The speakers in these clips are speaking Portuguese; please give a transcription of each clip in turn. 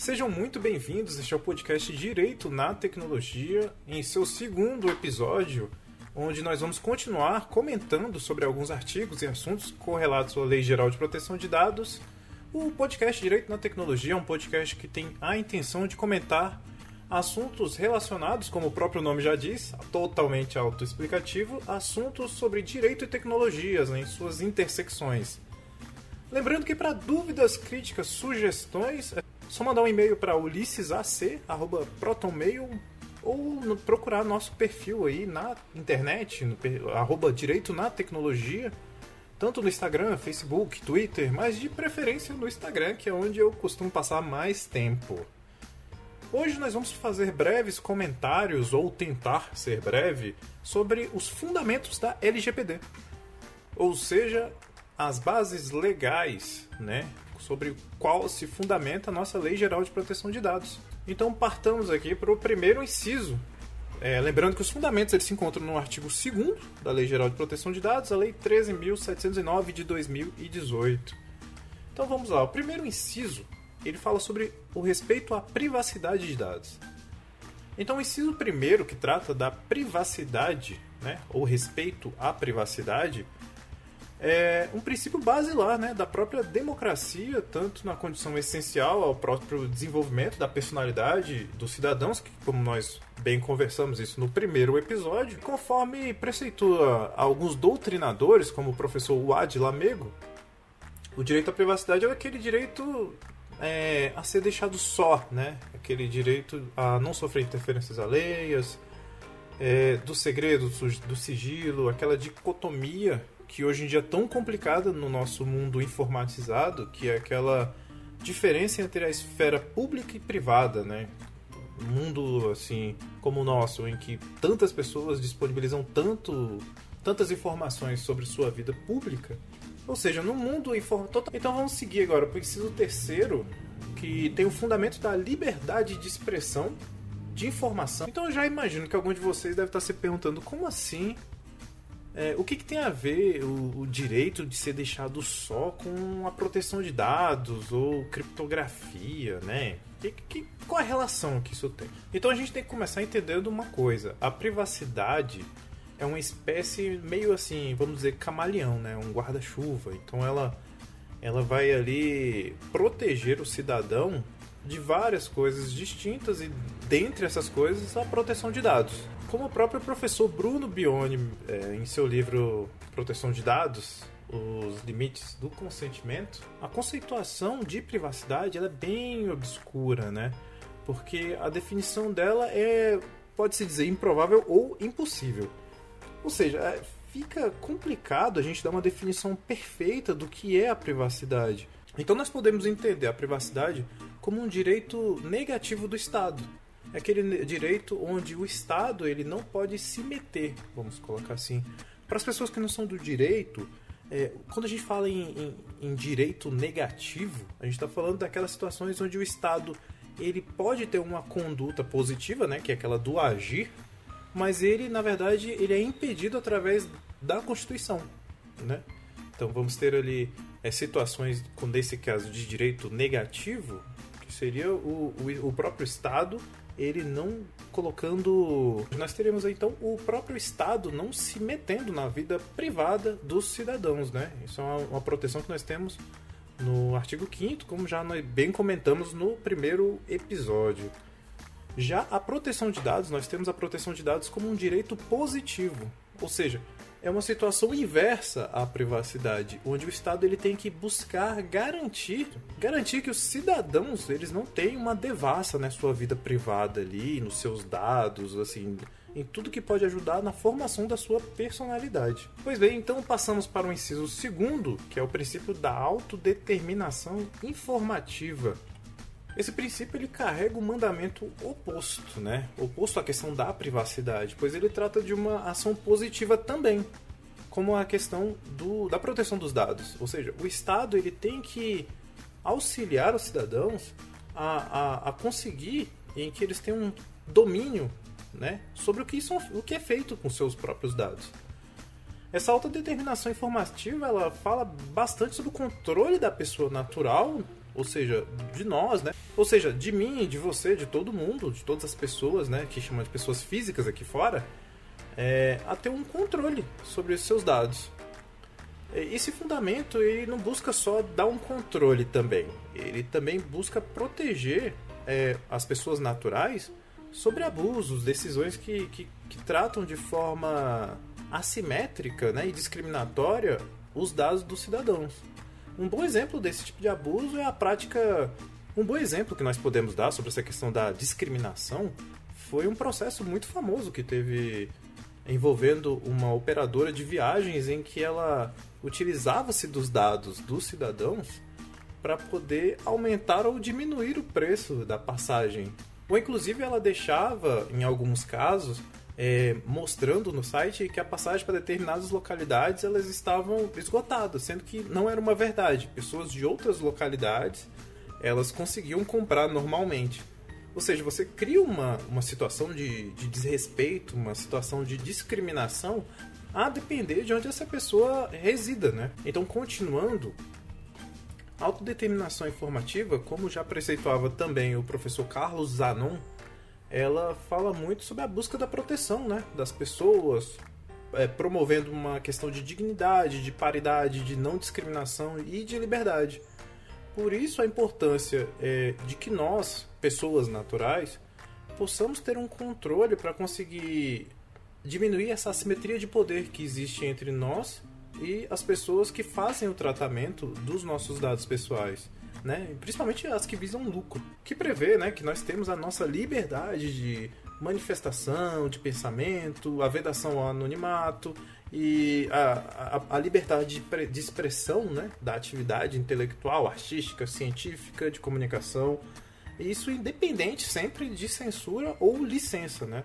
Sejam muito bem-vindos. Este é o podcast Direito na Tecnologia, em seu segundo episódio, onde nós vamos continuar comentando sobre alguns artigos e assuntos correlatos à Lei Geral de Proteção de Dados. O podcast Direito na Tecnologia é um podcast que tem a intenção de comentar assuntos relacionados, como o próprio nome já diz, totalmente autoexplicativo, assuntos sobre direito e tecnologias né, em suas intersecções. Lembrando que para dúvidas, críticas, sugestões, só mandar um e-mail para ulissesac@protonmail ou procurar nosso perfil aí na internet, no, arroba direito na tecnologia, tanto no Instagram, Facebook, Twitter, mas de preferência no Instagram, que é onde eu costumo passar mais tempo. Hoje nós vamos fazer breves comentários, ou tentar ser breve, sobre os fundamentos da LGPD. Ou seja, as bases legais, né, sobre qual se fundamenta a nossa Lei Geral de Proteção de Dados. Então partamos aqui para o primeiro inciso. É, lembrando que os fundamentos eles se encontram no artigo 2 da Lei Geral de Proteção de Dados, a Lei 13.709 de 2018. Então vamos lá. O primeiro inciso ele fala sobre o respeito à privacidade de dados. Então, o inciso primeiro, que trata da privacidade, né, ou respeito à privacidade, é um princípio basilar né, da própria democracia, tanto na condição essencial ao próprio desenvolvimento da personalidade dos cidadãos, que, como nós bem conversamos isso no primeiro episódio, conforme preceitua alguns doutrinadores, como o professor Wad Lamego, o direito à privacidade é aquele direito é, a ser deixado só, né? Aquele direito a não sofrer interferências alheias, é, do segredo, do sigilo, aquela dicotomia que hoje em dia é tão complicada no nosso mundo informatizado, que é aquela diferença entre a esfera pública e privada, né? Um mundo assim como o nosso, em que tantas pessoas disponibilizam tanto, tantas informações sobre sua vida pública, ou seja, no mundo informático. Então vamos seguir agora para o inciso terceiro, que tem o fundamento da liberdade de expressão de informação. Então eu já imagino que algum de vocês deve estar se perguntando como assim é, o que, que, tem a ver o, o, direito de ser deixado só com a proteção de dados ou criptografia, né? Que, que, qual a relação que isso tem? Então a gente tem que começar entendendo uma coisa: a privacidade é uma espécie meio assim, vamos dizer, camaleão, né? Um guarda-chuva. Então ela, ela vai ali proteger o cidadão de várias coisas distintas e dentre essas coisas a proteção de dados. Como o próprio professor Bruno Bione, é, em seu livro Proteção de Dados, os limites do consentimento, a conceituação de privacidade é bem obscura, né? Porque a definição dela é, pode-se dizer, improvável ou impossível. Ou seja, é, fica complicado a gente dar uma definição perfeita do que é a privacidade. Então nós podemos entender a privacidade como um direito negativo do Estado. É aquele direito onde o Estado ele não pode se meter, vamos colocar assim. Para as pessoas que não são do direito, é, quando a gente fala em, em, em direito negativo, a gente está falando daquelas situações onde o Estado ele pode ter uma conduta positiva, né, que é aquela do agir, mas ele, na verdade, ele é impedido através da Constituição, né? Então vamos ter ali é, situações, com nesse caso de direito negativo, que seria o, o, o próprio Estado ele não colocando. Nós teremos então o próprio Estado não se metendo na vida privada dos cidadãos, né? Isso é uma, uma proteção que nós temos no artigo 5, como já nós bem comentamos no primeiro episódio. Já a proteção de dados, nós temos a proteção de dados como um direito positivo, ou seja, é uma situação inversa à privacidade, onde o Estado ele tem que buscar garantir, garantir que os cidadãos eles não têm uma devassa na sua vida privada ali, nos seus dados, assim, em tudo que pode ajudar na formação da sua personalidade. Pois bem, então passamos para o inciso segundo, que é o princípio da autodeterminação informativa. Esse princípio ele carrega o um mandamento oposto, né? Oposto à questão da privacidade, pois ele trata de uma ação positiva também, como a questão do, da proteção dos dados. Ou seja, o Estado ele tem que auxiliar os cidadãos a, a, a conseguir em que eles tenham um domínio né, sobre o que, são, o que é feito com seus próprios dados. Essa autodeterminação informativa ela fala bastante sobre o controle da pessoa natural ou seja, de nós, né? Ou seja, de mim, de você, de todo mundo, de todas as pessoas, né? Que chamam de pessoas físicas aqui fora, é, a ter um controle sobre os seus dados. Esse fundamento ele não busca só dar um controle também, ele também busca proteger é, as pessoas naturais sobre abusos, decisões que, que, que tratam de forma assimétrica né, e discriminatória os dados dos cidadãos. Um bom exemplo desse tipo de abuso é a prática. Um bom exemplo que nós podemos dar sobre essa questão da discriminação foi um processo muito famoso que teve envolvendo uma operadora de viagens em que ela utilizava-se dos dados dos cidadãos para poder aumentar ou diminuir o preço da passagem. Ou inclusive ela deixava, em alguns casos, é, mostrando no site que a passagem para determinadas localidades elas estavam esgotadas, sendo que não era uma verdade. Pessoas de outras localidades elas conseguiam comprar normalmente. Ou seja, você cria uma, uma situação de, de desrespeito, uma situação de discriminação a depender de onde essa pessoa resida, né? Então, continuando, autodeterminação informativa, como já preceituava também o professor Carlos Zanon, ela fala muito sobre a busca da proteção né, das pessoas, é, promovendo uma questão de dignidade, de paridade, de não discriminação e de liberdade. Por isso a importância é, de que nós, pessoas naturais, possamos ter um controle para conseguir diminuir essa assimetria de poder que existe entre nós e as pessoas que fazem o tratamento dos nossos dados pessoais né? Principalmente as que visam lucro, que prevê, né, que nós temos a nossa liberdade de manifestação, de pensamento, a vedação ao anonimato e a, a, a liberdade de, de, expressão, né, da atividade intelectual, artística, científica, de comunicação. Isso independente sempre de censura ou licença, né?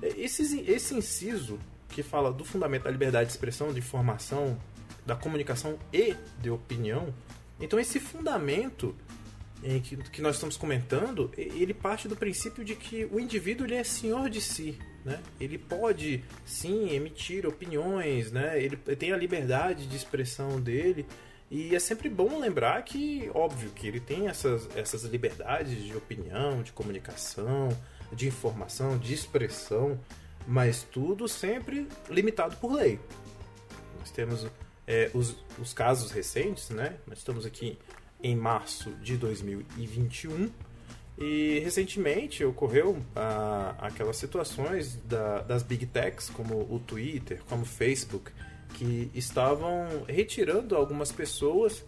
Esse, esse inciso que fala do fundamento da liberdade de expressão, de informação, da comunicação e de opinião, então esse fundamento em que, que nós estamos comentando, ele parte do princípio de que o indivíduo ele é senhor de si, né? Ele pode sim emitir opiniões, né? Ele tem a liberdade de expressão dele e é sempre bom lembrar que, óbvio, que ele tem essas, essas liberdades de opinião, de comunicação, de informação, de expressão, mas tudo sempre limitado por lei. Nós temos é, os, os casos recentes, né? Nós estamos aqui em março de 2021 e recentemente ocorreu ah, aquelas situações da, das big techs, como o Twitter, como o Facebook, que estavam retirando algumas pessoas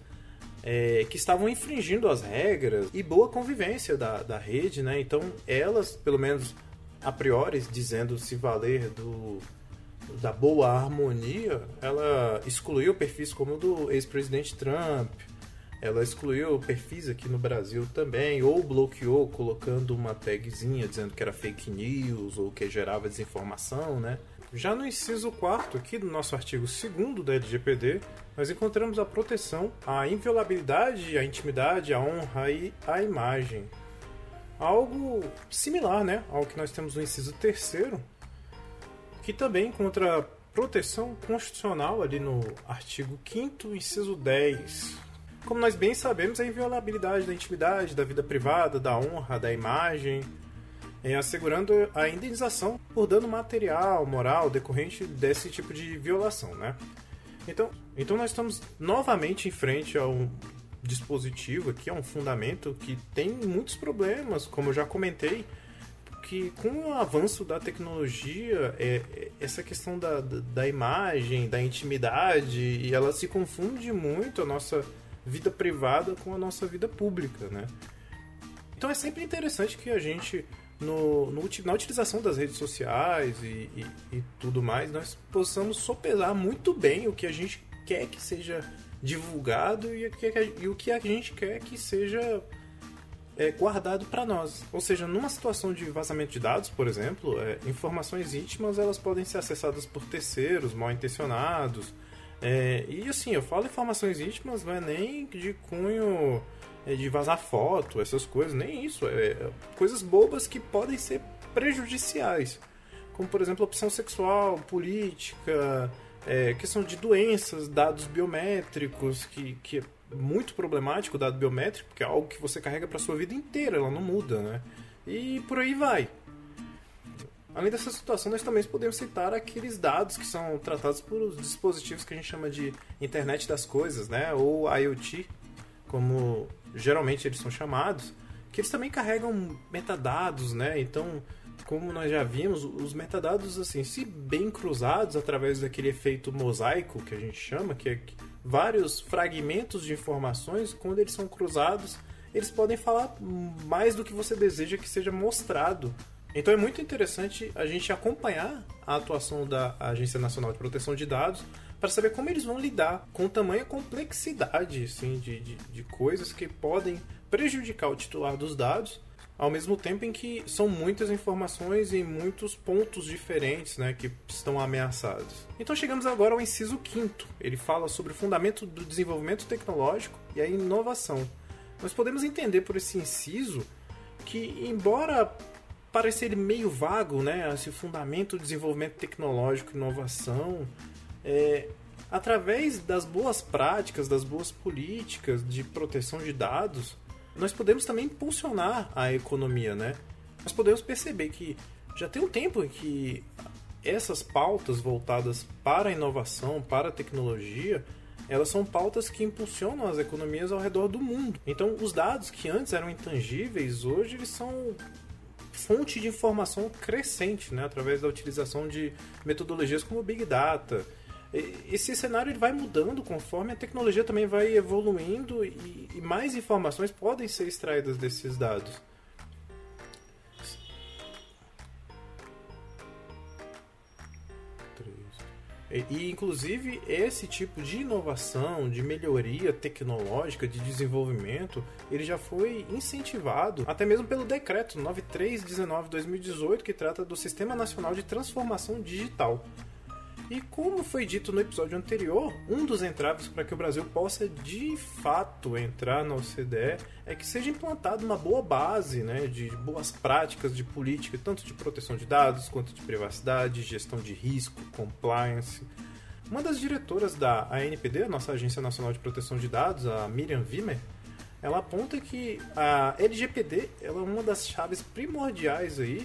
é, que estavam infringindo as regras e boa convivência da, da rede, né? Então elas, pelo menos a priori, dizendo se valer do, da boa harmonia, ela excluiu perfis como o do ex-presidente Trump, ela excluiu perfis aqui no Brasil também, ou bloqueou colocando uma tagzinha dizendo que era fake news ou que gerava desinformação, né? Já no inciso 4 aqui do nosso artigo 2 da LGPD, nós encontramos a proteção à inviolabilidade, à intimidade, à honra e à imagem. Algo similar né, ao que nós temos no inciso 3 que também encontra proteção constitucional ali no artigo 5 inciso 10. Como nós bem sabemos, a inviolabilidade da intimidade, da vida privada, da honra, da imagem, é, assegurando a indenização por dano material, moral, decorrente desse tipo de violação, né? Então, então nós estamos novamente em frente a um dispositivo aqui, a um fundamento que tem muitos problemas, como eu já comentei, que com o avanço da tecnologia, é, é, essa questão da, da, imagem, da intimidade, e ela se confunde muito a nossa vida privada com a nossa vida pública, né? Então é sempre interessante que a gente, no, no na utilização das redes sociais e, e, e tudo mais, nós possamos sopesar muito bem o que a gente quer que seja divulgado e, e o que a gente quer que seja é, guardado para nós. Ou seja, numa situação de vazamento de dados, por exemplo, é, informações íntimas elas podem ser acessadas por terceiros mal intencionados. É, e assim, eu falo informações íntimas, não é nem de cunho é, de vazar foto, essas coisas, nem isso. É, é, coisas bobas que podem ser prejudiciais. Como, por exemplo, opção sexual, política, é, questão de doenças, dados biométricos que, que muito problemático, o dado biométrico, porque é algo que você carrega para sua vida inteira, ela não muda, né? E por aí vai. Além dessa situação, nós também podemos citar aqueles dados que são tratados por os dispositivos que a gente chama de internet das coisas, né? Ou IoT, como geralmente eles são chamados, que eles também carregam metadados, né? Então, como nós já vimos, os metadados, assim, se bem cruzados através daquele efeito mosaico que a gente chama, que é vários fragmentos de informações, quando eles são cruzados, eles podem falar mais do que você deseja que seja mostrado. Então é muito interessante a gente acompanhar a atuação da Agência Nacional de Proteção de Dados para saber como eles vão lidar com tamanha complexidade assim, de, de, de coisas que podem prejudicar o titular dos dados ao mesmo tempo em que são muitas informações e muitos pontos diferentes né, que estão ameaçados. Então chegamos agora ao inciso quinto. Ele fala sobre o fundamento do desenvolvimento tecnológico e a inovação. Nós podemos entender por esse inciso que, embora pareça ele meio vago, né, esse fundamento do desenvolvimento tecnológico e inovação, é, através das boas práticas, das boas políticas de proteção de dados, nós podemos também impulsionar a economia, né? Nós podemos perceber que já tem um tempo em que essas pautas voltadas para a inovação, para a tecnologia, elas são pautas que impulsionam as economias ao redor do mundo. Então, os dados que antes eram intangíveis, hoje eles são fonte de informação crescente, né, através da utilização de metodologias como Big Data, esse cenário ele vai mudando conforme a tecnologia também vai evoluindo e, e mais informações podem ser extraídas desses dados. E, e, inclusive esse tipo de inovação, de melhoria tecnológica, de desenvolvimento, ele já foi incentivado até mesmo pelo decreto 9319/2018 que trata do Sistema Nacional de Transformação Digital. E como foi dito no episódio anterior, um dos entraves para que o Brasil possa de fato entrar na OCDE é que seja implantada uma boa base né, de boas práticas de política, tanto de proteção de dados quanto de privacidade, gestão de risco, compliance. Uma das diretoras da ANPD, a nossa Agência Nacional de Proteção de Dados, a Miriam Wimmer, ela aponta que a LGPD é uma das chaves primordiais aí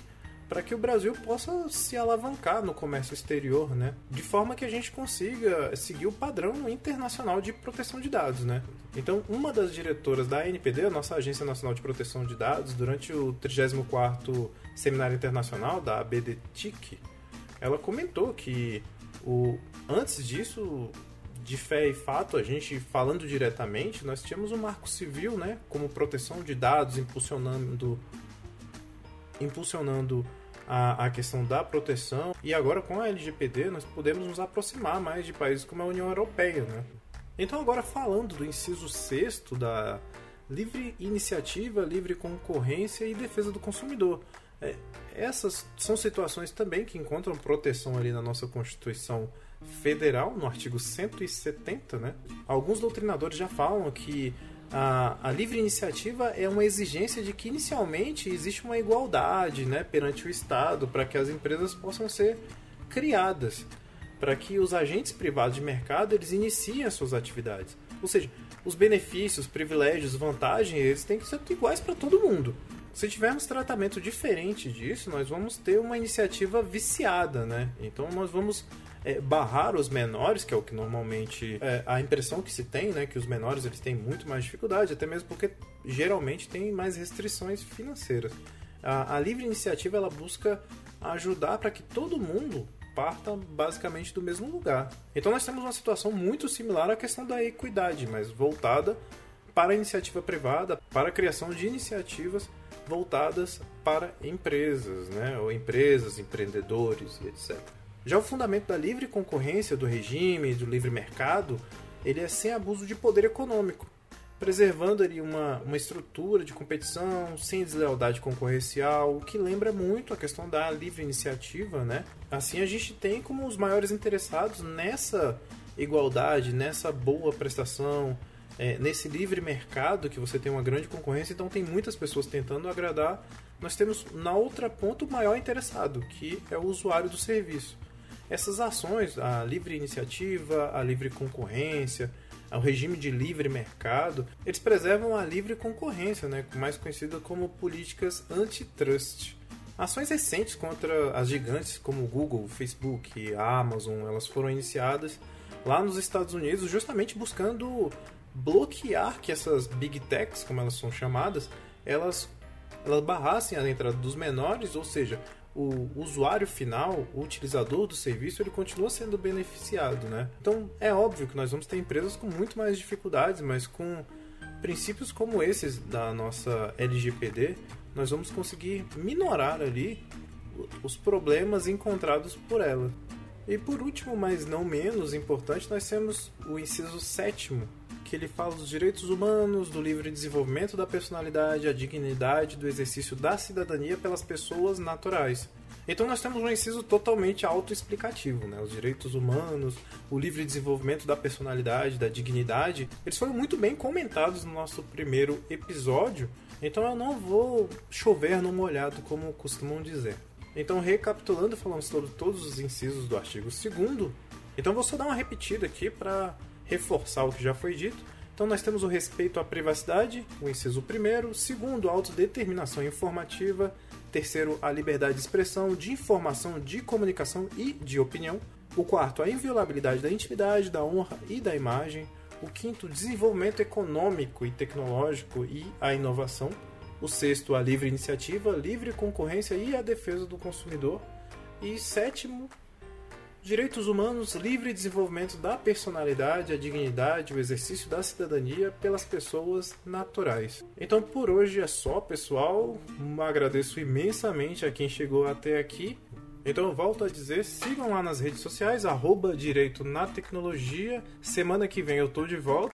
para que o Brasil possa se alavancar no comércio exterior, né? De forma que a gente consiga seguir o padrão internacional de proteção de dados, né? Então, uma das diretoras da ANPD, a nossa Agência Nacional de Proteção de Dados, durante o 34º Seminário Internacional da ABDTIC, ela comentou que o antes disso, de fé e fato, a gente falando diretamente, nós tínhamos o Marco Civil, né, como proteção de dados, impulsionando impulsionando a, a questão da proteção. E agora com a LGPD nós podemos nos aproximar mais de países como a União Europeia. Né? Então, agora falando do inciso sexto da livre iniciativa, livre concorrência e defesa do consumidor. É, essas são situações também que encontram proteção ali na nossa Constituição Federal, no artigo 170, né? Alguns doutrinadores já falam que a, a, livre iniciativa é uma exigência de que inicialmente existe uma igualdade né, perante o Estado para que as empresas possam ser criadas, para que os agentes privados de mercado eles iniciem as suas atividades. Ou seja, os benefícios, privilégios, vantagens, eles têm que ser iguais para todo mundo. Se tivermos tratamento diferente disso, nós vamos ter uma iniciativa viciada, né? Então nós vamos é, barrar os menores, que é o que normalmente é, a impressão que se tem, né, que os menores eles têm muito mais dificuldade, até mesmo porque geralmente tem mais restrições financeiras. A, a livre iniciativa ela busca ajudar para que todo mundo parta basicamente do mesmo lugar. Então nós temos uma situação muito similar à questão da equidade, mas voltada para a iniciativa privada, para a criação de iniciativas voltadas para empresas, né? ou empresas, empreendedores e etc. Já o fundamento da livre concorrência do regime, do livre mercado, ele é sem abuso de poder econômico, preservando ali uma, uma estrutura de competição sem deslealdade concorrencial, o que lembra muito a questão da livre iniciativa, né? Assim a gente tem como os maiores interessados nessa igualdade, nessa boa prestação, é, nesse livre mercado que você tem uma grande concorrência, então tem muitas pessoas tentando agradar. Nós temos na outra ponta o maior interessado, que é o usuário do serviço essas ações, a livre iniciativa, a livre concorrência, ao regime de livre mercado, eles preservam a livre concorrência, né, mais conhecida como políticas antitrust. Ações recentes contra as gigantes como Google, Facebook e Amazon, elas foram iniciadas lá nos Estados Unidos justamente buscando bloquear que essas big techs, como elas são chamadas, elas, elas barrassem a entrada dos menores, ou seja, o usuário final, o utilizador do serviço, ele continua sendo beneficiado, né? Então é óbvio que nós vamos ter empresas com muito mais dificuldades, mas com princípios como esses da nossa LGPD, nós vamos conseguir minorar ali os problemas encontrados por ela. E por último, mas não menos importante, nós temos o inciso sétimo, que ele fala dos direitos humanos, do livre desenvolvimento da personalidade, a dignidade do exercício da cidadania pelas pessoas naturais. Então nós temos um inciso totalmente autoexplicativo, né? Os direitos humanos, o livre desenvolvimento da personalidade, da dignidade, eles foram muito bem comentados no nosso primeiro episódio, então eu não vou chover no molhado como costumam dizer. Então, recapitulando, falamos sobre todos os incisos do artigo 2 então vou só dar uma repetida aqui para reforçar o que já foi dito. Então nós temos o respeito à privacidade, o inciso primeiro, segundo, a autodeterminação informativa, terceiro, a liberdade de expressão, de informação, de comunicação e de opinião, o quarto, a inviolabilidade da intimidade, da honra e da imagem, o quinto, desenvolvimento econômico e tecnológico e a inovação, o sexto, a livre iniciativa, livre concorrência e a defesa do consumidor, e sétimo, Direitos humanos, livre desenvolvimento da personalidade, a dignidade, o exercício da cidadania pelas pessoas naturais. Então por hoje é só, pessoal. Agradeço imensamente a quem chegou até aqui. Então eu volto a dizer, sigam lá nas redes sociais, arroba Direito na Tecnologia. Semana que vem eu tô de volta.